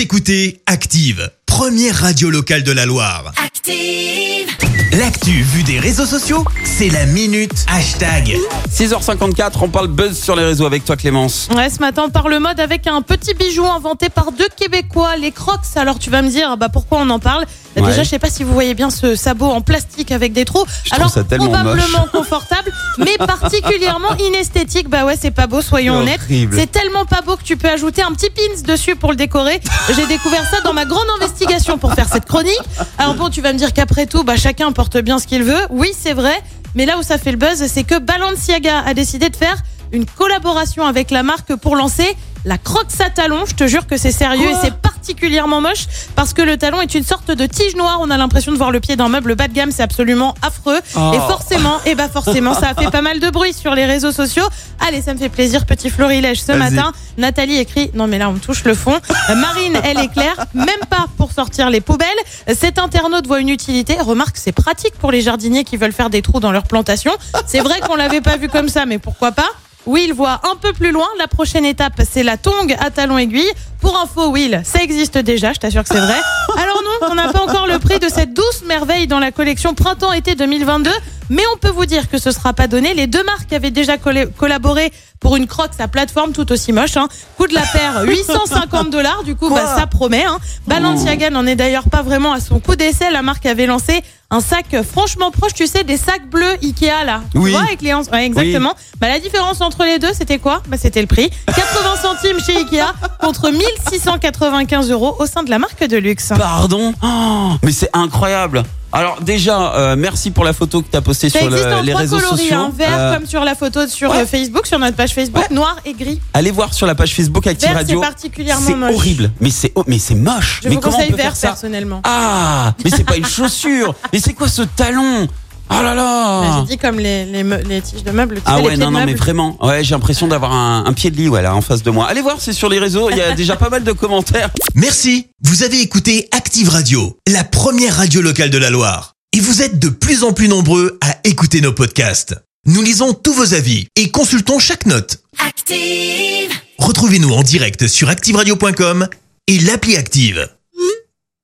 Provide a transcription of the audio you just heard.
Vous écoutez Active, première radio locale de la Loire. Active. L'actu vue des réseaux sociaux, c'est la minute hashtag. 6h54, on parle buzz sur les réseaux avec toi Clémence. Ouais, ce matin, on parle mode avec un petit bijou inventé par deux Québécois, les Crocs. Alors tu vas me dire, bah pourquoi on en parle? Ouais. Déjà, je sais pas si vous voyez bien ce sabot en plastique avec des trous. Je Alors ça tellement probablement confortable, mais particulièrement inesthétique. Bah ouais, c'est pas beau, soyons honnêtes. C'est tellement pas beau que tu peux ajouter un petit pins dessus pour le décorer. J'ai découvert ça dans ma grande investigation pour faire cette chronique. Alors bon, tu vas me dire qu'après tout, bah chacun porte bien ce qu'il veut. Oui, c'est vrai. Mais là où ça fait le buzz, c'est que Balenciaga a décidé de faire une collaboration avec la marque pour lancer la Crocs à talons. Je te jure que c'est sérieux Quoi et c'est particulièrement moche parce que le talon est une sorte de tige noire. On a l'impression de voir le pied d'un meuble bas de gamme. C'est absolument affreux. Oh. Et forcément, et bah forcément, ça a fait pas mal de bruit sur les réseaux sociaux. Allez, ça me fait plaisir, petit florilège ce matin. Nathalie écrit, non mais là on touche le fond. Marine, elle éclaire, même pas pour sortir les poubelles. Cet internaute voit une utilité. Remarque, c'est pratique pour les jardiniers qui veulent faire des trous dans leur plantation. C'est vrai qu'on l'avait pas vu comme ça, mais pourquoi pas? Oui, il voit un peu plus loin. La prochaine étape, c'est la tongue à talons aiguilles. Pour info, Will, ça existe déjà, je t'assure que c'est vrai. Alors non, on n'a pas encore le prix de cette douce merveille dans la collection printemps-été 2022, mais on peut vous dire que ce sera pas donné. Les deux marques avaient déjà collaboré pour une croque à plateforme tout aussi moche. Hein. Coût de la paire 850 dollars, du coup, bah, ça promet. Hein. Balenciaga n'en est d'ailleurs pas vraiment à son coup d'essai. La marque avait lancé un sac franchement proche, tu sais, des sacs bleus Ikea là. Oui. Tu vois, avec les ouais, exactement. Bah, la différence entre les deux, c'était quoi? Bah, C'était le prix. 80 centimes chez Ikea contre 1695 euros au sein de la marque de luxe. Pardon Oh, Mais c'est incroyable. Alors déjà, euh, merci pour la photo que tu as postée Ça sur le- en les trois réseaux coloris, sociaux. hein, vert Euh, comme sur la photo sur ouais. euh, Facebook, sur notre page Facebook, noir et gris. allez voir sur la page Facebook Active Vert, c'est Radio. particulièrement C'est moche. horrible, mais c'est oh, mais c'est moche. Je mais vous comment on conseille faire vert ça personnellement. Ah, mais c'est pas une chaussure. mais c'est quoi ce talon? Oh là Bah, là J'ai dit comme les, les, me- les tiges de meubles. tu Ah sais, les ouais, pieds non, de non, mais meubles. vraiment. Ouais, j'ai l'impression d'avoir un, un pied de lit ouais, là, en face de moi. Allez voir, c'est sur les réseaux. Il y a déjà pas mal de commentaires. Merci, vous avez écouté Active Radio, la première radio locale de la Loire. Et vous êtes de plus en plus nombreux à écouter nos podcasts. Nous lisons tous vos avis et consultons chaque note. Active. Retrouvez-nous en direct sur activeradio.com et l'appli Active.